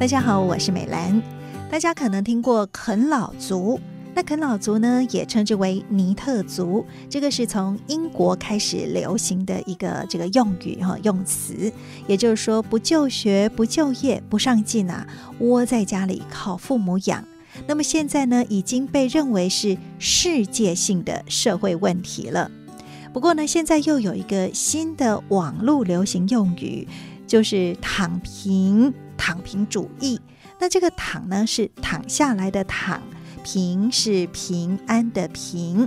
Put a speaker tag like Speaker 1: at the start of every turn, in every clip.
Speaker 1: 大家好，我是美兰。大家可能听过啃老族，那啃老族呢，也称之为尼特族，这个是从英国开始流行的一个这个用语哈用词，也就是说不就学、不就业、不上进啊，窝在家里靠父母养。那么现在呢，已经被认为是世界性的社会问题了。不过呢，现在又有一个新的网络流行用语，就是躺平、躺平主义。那这个“躺”呢，是躺下来的“躺”，“平”是平安的“平”。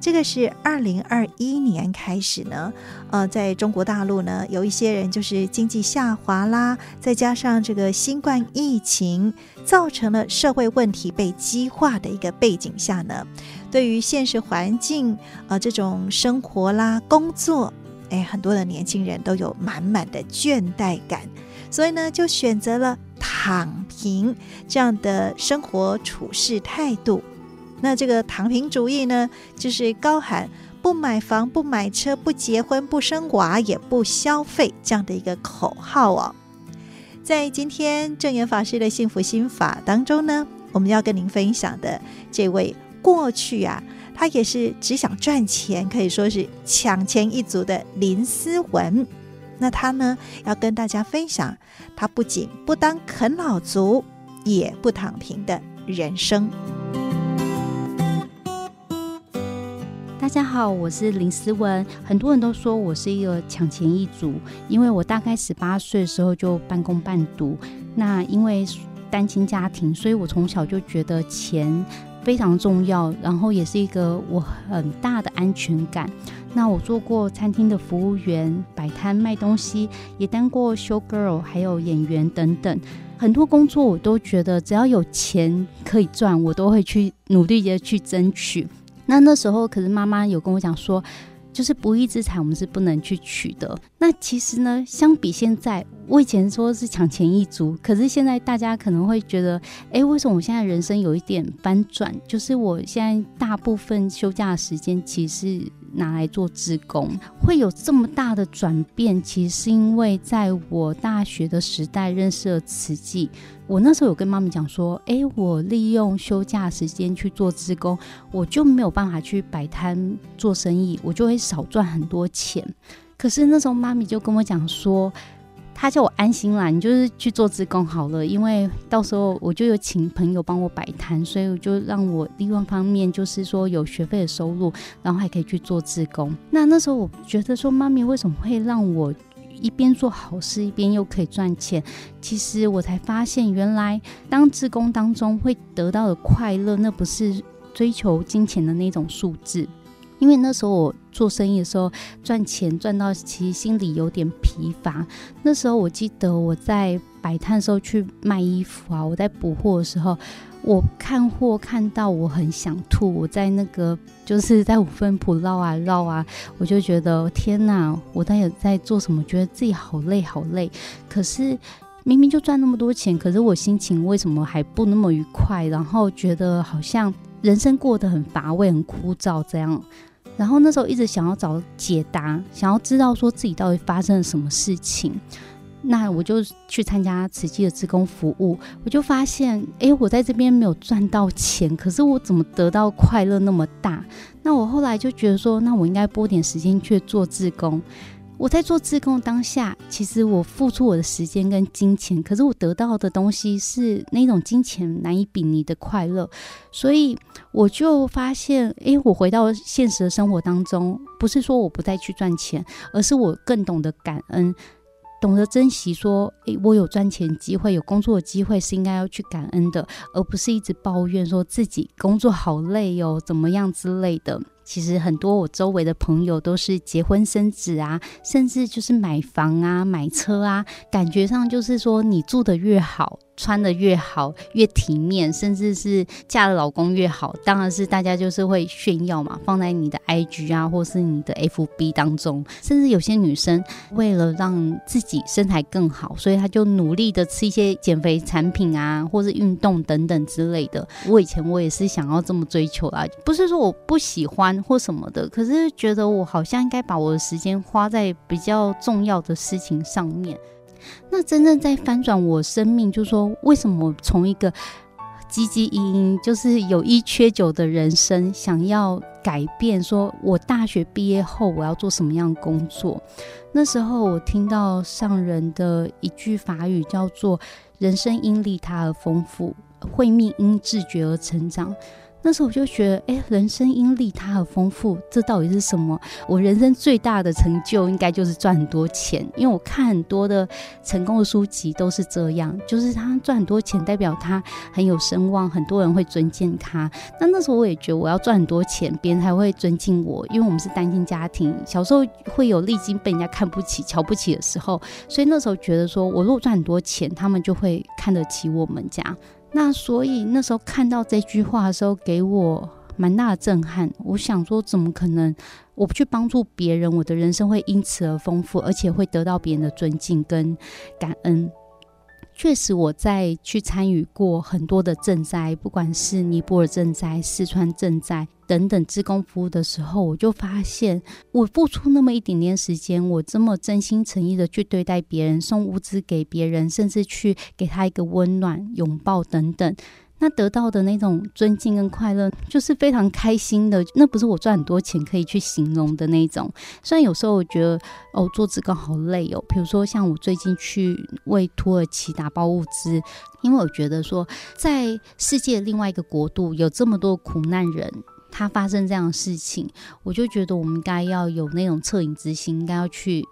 Speaker 1: 这个是二零二一年开始呢，呃，在中国大陆呢，有一些人就是经济下滑啦，再加上这个新冠疫情，造成了社会问题被激化的一个背景下呢，对于现实环境啊，这种生活啦、工作，哎，很多的年轻人都有满满的倦怠感，所以呢，就选择了。躺平这样的生活处事态度，那这个躺平主义呢，就是高喊不买房、不买车、不结婚、不生娃、也不消费这样的一个口号哦。在今天证严法师的幸福心法当中呢，我们要跟您分享的这位过去啊，他也是只想赚钱，可以说是抢钱一族的林思文。那他呢，要跟大家分享，他不仅不当啃老族，也不躺平的人生。
Speaker 2: 大家好，我是林思文。很多人都说我是一个抢钱一族，因为我大概十八岁的时候就半工半读。那因为单亲家庭，所以我从小就觉得钱非常重要，然后也是一个我很大的安全感。那我做过餐厅的服务员，摆摊卖东西，也当过 show girl，还有演员等等，很多工作我都觉得只要有钱可以赚，我都会去努力的去争取。那那时候，可是妈妈有跟我讲说，就是不义之财我们是不能去取的。那其实呢，相比现在，我以前说是抢钱一族，可是现在大家可能会觉得，哎，为什么我现在人生有一点翻转？就是我现在大部分休假的时间其实拿来做志工，会有这么大的转变，其实是因为在我大学的时代认识了慈济。我那时候有跟妈咪讲说，哎，我利用休假时间去做志工，我就没有办法去摆摊做生意，我就会少赚很多钱。可是那时候妈咪就跟我讲说，她叫我安心啦，你就是去做志工好了，因为到时候我就有请朋友帮我摆摊，所以我就让我利用方面就是说有学费的收入，然后还可以去做志工。那那时候我觉得说，妈咪为什么会让我一边做好事一边又可以赚钱？其实我才发现，原来当志工当中会得到的快乐，那不是追求金钱的那种数字。因为那时候我做生意的时候赚钱赚到其实心里有点疲乏。那时候我记得我在摆摊的时候去卖衣服啊，我在补货的时候，我看货看到我很想吐。我在那个就是在五分埔绕啊绕啊，我就觉得天哪，我到底在做什么？觉得自己好累好累。可是明明就赚那么多钱，可是我心情为什么还不那么愉快？然后觉得好像人生过得很乏味、很枯燥这样。然后那时候一直想要找解答，想要知道说自己到底发生了什么事情。那我就去参加慈济的志工服务，我就发现，哎，我在这边没有赚到钱，可是我怎么得到快乐那么大？那我后来就觉得说，那我应该拨点时间去做志工。我在做自控当下，其实我付出我的时间跟金钱，可是我得到的东西是那种金钱难以比拟的快乐，所以我就发现，诶，我回到现实的生活当中，不是说我不再去赚钱，而是我更懂得感恩，懂得珍惜。说，诶，我有赚钱机会，有工作的机会，是应该要去感恩的，而不是一直抱怨说自己工作好累哟，怎么样之类的。其实很多我周围的朋友都是结婚生子啊，甚至就是买房啊、买车啊，感觉上就是说你住的越好。穿的越好，越体面，甚至是嫁的老公越好，当然是大家就是会炫耀嘛，放在你的 IG 啊，或是你的 FB 当中。甚至有些女生为了让自己身材更好，所以她就努力的吃一些减肥产品啊，或是运动等等之类的。我以前我也是想要这么追求啦，不是说我不喜欢或什么的，可是觉得我好像应该把我的时间花在比较重要的事情上面。那真正在翻转我生命，就是说，为什么从一个汲汲营营，就是有一缺九的人生，想要改变？说我大学毕业后我要做什么样工作？那时候我听到上人的一句法语，叫做“人生因利他而丰富，慧命因自觉而成长”。那时候我就觉得，哎，人生因利他而丰富，这到底是什么？我人生最大的成就应该就是赚很多钱，因为我看很多的成功的书籍都是这样，就是他赚很多钱，代表他很有声望，很多人会尊敬他。那那时候我也觉得，我要赚很多钱，别人才会尊敬我，因为我们是单亲家庭，小时候会有历经被人家看不起、瞧不起的时候，所以那时候觉得说，我如果赚很多钱，他们就会看得起我们家。那所以那时候看到这句话的时候，给我蛮大的震撼。我想说，怎么可能？我不去帮助别人，我的人生会因此而丰富，而且会得到别人的尊敬跟感恩。确实，我在去参与过很多的赈灾，不管是尼泊尔赈灾、四川赈灾等等志工服务的时候，我就发现，我付出那么一点点时间，我这么真心诚意的去对待别人，送物资给别人，甚至去给他一个温暖拥抱等等。那得到的那种尊敬跟快乐，就是非常开心的。那不是我赚很多钱可以去形容的那种。虽然有时候我觉得哦，做志工好累哦。比如说像我最近去为土耳其打包物资，因为我觉得说，在世界另外一个国度有这么多苦难人，他发生这样的事情，我就觉得我们应该要有那种恻隐之心，应该要去。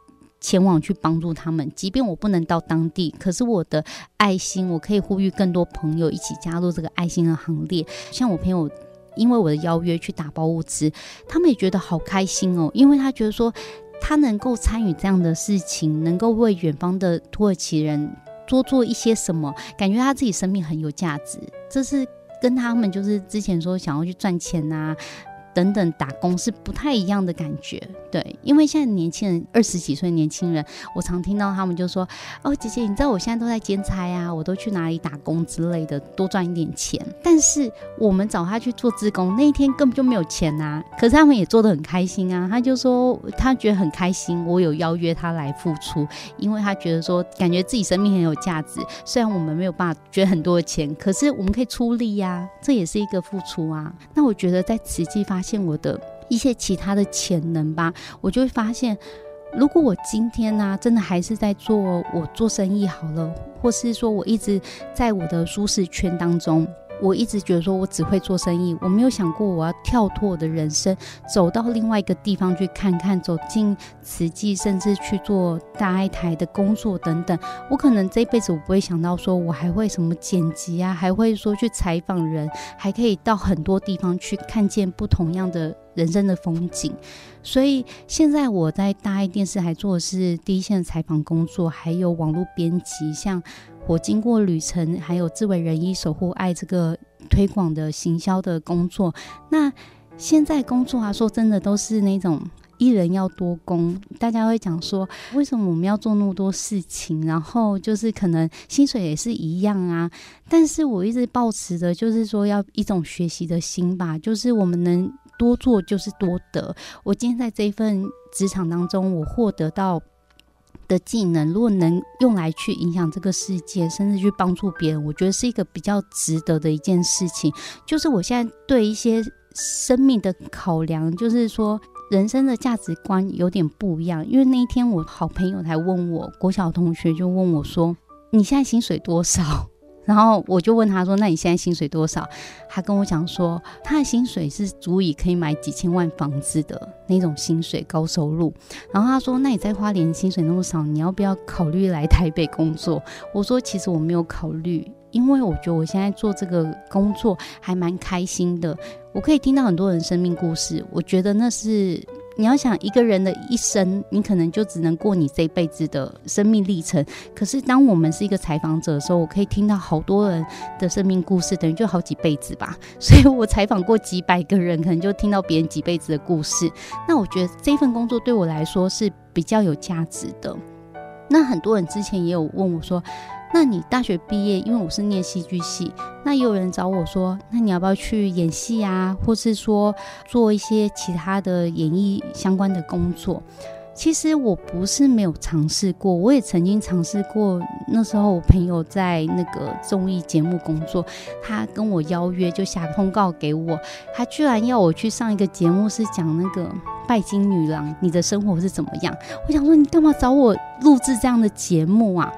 Speaker 2: 前往去帮助他们，即便我不能到当地，可是我的爱心，我可以呼吁更多朋友一起加入这个爱心的行列。像我朋友，因为我的邀约去打包物资，他们也觉得好开心哦，因为他觉得说他能够参与这样的事情，能够为远方的土耳其人多做一些什么，感觉他自己生命很有价值。这是跟他们就是之前说想要去赚钱啊。等等，打工是不太一样的感觉，对，因为现在年轻人二十几岁年轻人，我常听到他们就说：“哦，姐姐，你知道我现在都在兼差啊，我都去哪里打工之类的，多赚一点钱。”但是我们找他去做志工那一天根本就没有钱啊，可是他们也做得很开心啊。他就说他觉得很开心，我有邀约他来付出，因为他觉得说感觉自己生命很有价值。虽然我们没有办法捐很多的钱，可是我们可以出力呀、这也是一个付出啊。那我觉得在实际发现我的一些其他的潜能吧，我就会发现，如果我今天呢、真的还是在做我做生意好了，或是说我一直在我的舒适圈当中。我一直觉得说，我只会做生意，我没有想过我要跳脱我的人生，走到另外一个地方去看看，走进慈济，甚至去做大爱台的工作等等。我可能这辈子我不会想到说，我还会什么剪辑啊，还会说去采访人，还可以到很多地方去看见不同样的人生的风景。所以现在我在大爱电视还做的是第一线的采访工作，还有网络编辑，像。我经过旅程，还有志为人医守护爱这个推广的行销的工作。那现在工作啊，说真的都是那种一人要多工。大家会讲说，为什么我们要做那么多事情？然后就是可能薪水也是一样啊。但是我一直抱持的就是说，要一种学习的心吧，就是我们能多做就是多得。我今天在这一份职场当中，我获得到。的技能，如果能用来去影响这个世界，甚至去帮助别人，我觉得是一个比较值得的一件事情。就是我现在对一些生命的考量，就是说人生的价值观有点不一样。因为那一天，我好朋友才问我，国小同学就问我说：“你现在薪水多少？”然后我就问他说：“那你现在薪水多少？”他跟我讲说，他的薪水是足以可以买几千万房子的那种薪水，高收入。然后他说：“那你在花莲薪水那么少，你要不要考虑来台北工作？”我说：“其实我没有考虑，因为我觉得我现在做这个工作还蛮开心的，我可以听到很多人生命故事，我觉得那是。”你要想一个人的一生，你可能就只能过你这辈子的生命历程。可是当我们是一个采访者的时候，我可以听到好多人的生命故事，等于就好几辈子吧。所以我采访过几百个人，可能就听到别人几辈子的故事。那我觉得这份工作对我来说是比较有价值的。那很多人之前也有问我说。那你大学毕业，因为我是念戏剧系，那也有人找我说，那你要不要去演戏啊，或是说做一些其他的演艺相关的工作？其实我不是没有尝试过，我也曾经尝试过。那时候我朋友在那个综艺节目工作，他跟我邀约，就下通告给我，他居然要我去上一个节目，是讲那个拜金女郎，你的生活是怎么样？我想说，你干嘛找我录制这样的节目啊？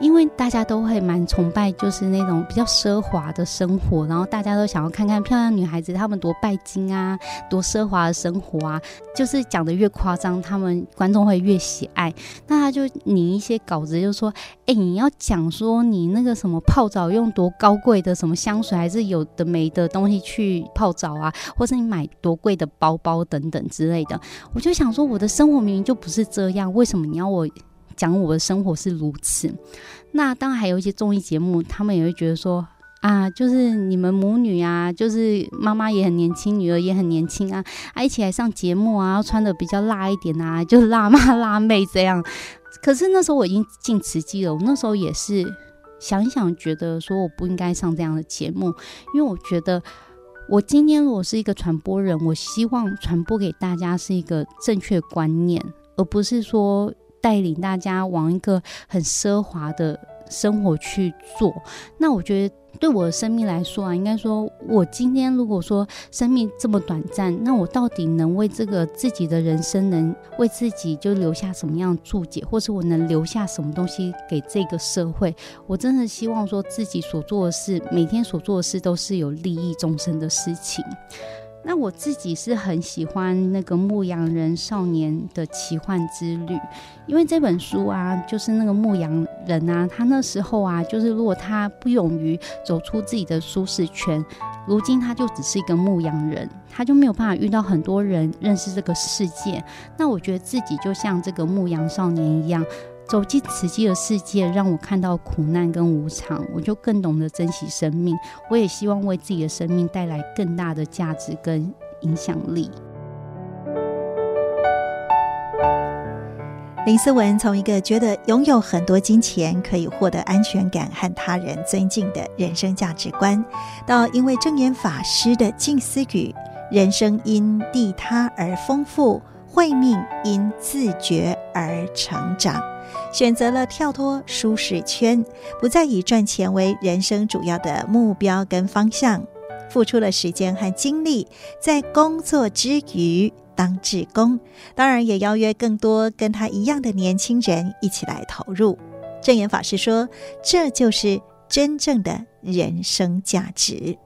Speaker 2: 因为大家都会蛮崇拜，就是那种比较奢华的生活，然后大家都想要看看漂亮女孩子她们多拜金啊，多奢华的生活啊，就是讲得越夸张，他们观众会越喜爱。那他就拟一些稿子，就说：“哎，你要讲说你那个什么泡澡用多高贵的什么香水，还是有的没的东西去泡澡啊，或是你买多贵的包包等等之类的。”我就想说，我的生活明明就不是这样，为什么你要我？讲我的生活是如此，那当然还有一些综艺节目，他们也会觉得说啊，就是你们母女啊，就是妈妈也很年轻，女儿也很年轻啊，啊，一起来上节目啊，穿得比较辣一点啊，就辣妈辣妹这样。可是那时候我已经进慈济了，我那时候也是想一想，觉得说我不应该上这样的节目，因为我觉得我今天如果是一个传播人，我希望传播给大家是一个正确观念，而不是说。带领大家往一个很奢华的生活去做，那我觉得对我的生命来说啊，应该说，我今天如果说生命这么短暂，那我到底能为这个自己的人生，能为自己就留下什么样的注解，或是我能留下什么东西给这个社会？我真的希望说自己所做的事，每天所做的事都是有利益众生的事情。那我自己是很喜欢那个《牧羊人少年的奇幻之旅》，因为这本书啊，就是那个牧羊人啊，他那时候啊，就是如果他不勇于走出自己的舒适圈，如今他就只是一个牧羊人，他就没有办法遇到很多人，认识这个世界。那我觉得自己就像这个牧羊少年一样。走进慈济的世界，让我看到苦难跟无常，我就更懂得珍惜生命。我也希望为自己的生命带来更大的价值跟影响力。
Speaker 1: 林思文从一个觉得拥有很多金钱可以获得安全感和他人尊敬的人生价值观，到因为证严法师的静思语“人生因利他而丰富，慧命因自觉而成长”。选择了跳脱舒适圈，不再以赚钱为人生主要的目标跟方向，付出了时间和精力在工作之余当志工，当然也邀约更多跟他一样的年轻人一起来投入。证严法师说：“这就是真正的人生价值，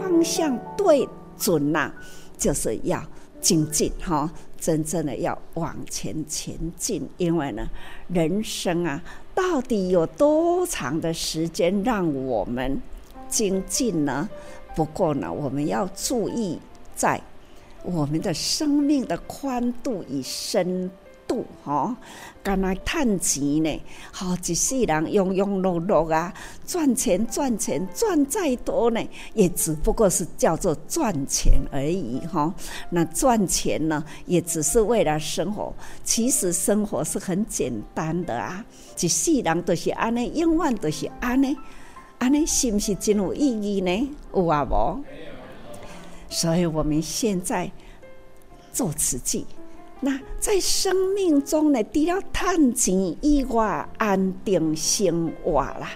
Speaker 3: 方向对准呐，就是要精进哈。”真正的要往前前进，因为呢，人生啊，到底有多长的时间让我们精进呢？不过呢，我们要注意在我们的生命的宽度与深度。哈，干来赚钱呢？好，一世人庸庸碌碌啊，赚钱赚钱赚再多呢，也只不过是叫做赚钱而已哈。那赚钱呢，也只是为了生活。其实生活是很简单的啊，一世人都是安尼，永远都是安尼，安尼是不是真有意义呢？有啊无？所以我们现在做慈济。那在生命中呢，除了赚钱以外，安定生活啦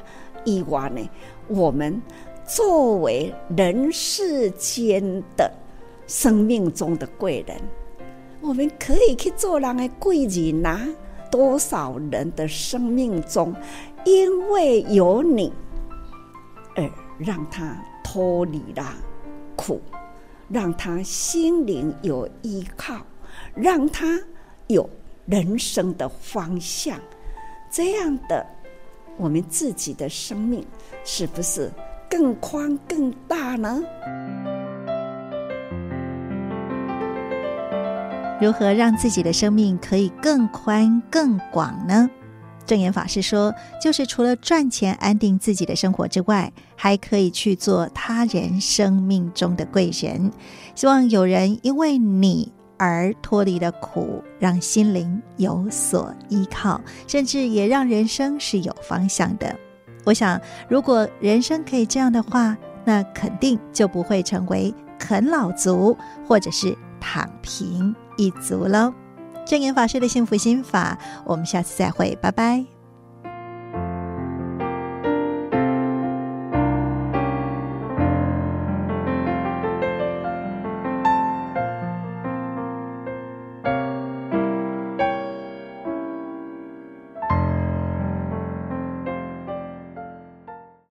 Speaker 3: 以外呢，我们作为人世间的生命中的贵人，我们可以去做人的贵人呐。多少人的生命中，因为有你，而让他脱离了苦，让他心灵有依靠。让他有人生的方向，这样的我们自己的生命是不是更宽更大呢？
Speaker 1: 如何让自己的生命可以更宽更广呢？证严法师说，就是除了赚钱安定自己的生活之外，还可以去做他人生命中的贵人，希望有人因为你。而脱离了苦，让心灵有所依靠，甚至也让人生是有方向的。我想，如果人生可以这样的话，那肯定就不会成为啃老族，或者是躺平。一族喽。证言法师的幸福心法，我们下次再会，拜拜。